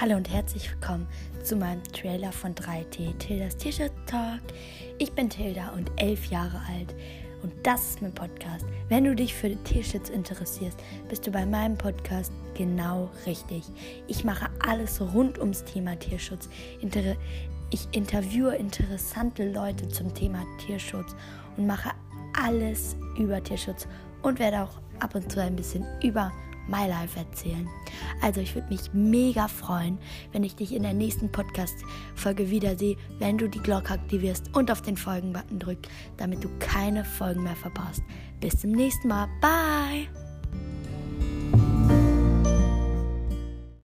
Hallo und herzlich willkommen zu meinem Trailer von 3T, Tildas T-Shirt Talk. Ich bin Tilda und elf Jahre alt und das ist mein Podcast. Wenn du dich für Tierschutz interessierst, bist du bei meinem Podcast genau richtig. Ich mache alles rund ums Thema Tierschutz. Ich interviewe interessante Leute zum Thema Tierschutz und mache alles über Tierschutz und werde auch ab und zu ein bisschen über My Life erzählen. Also ich würde mich mega freuen, wenn ich dich in der nächsten Podcast-Folge wiedersehe, wenn du die Glocke aktivierst und auf den Folgen-Button drückst, damit du keine Folgen mehr verpasst. Bis zum nächsten Mal. Bye!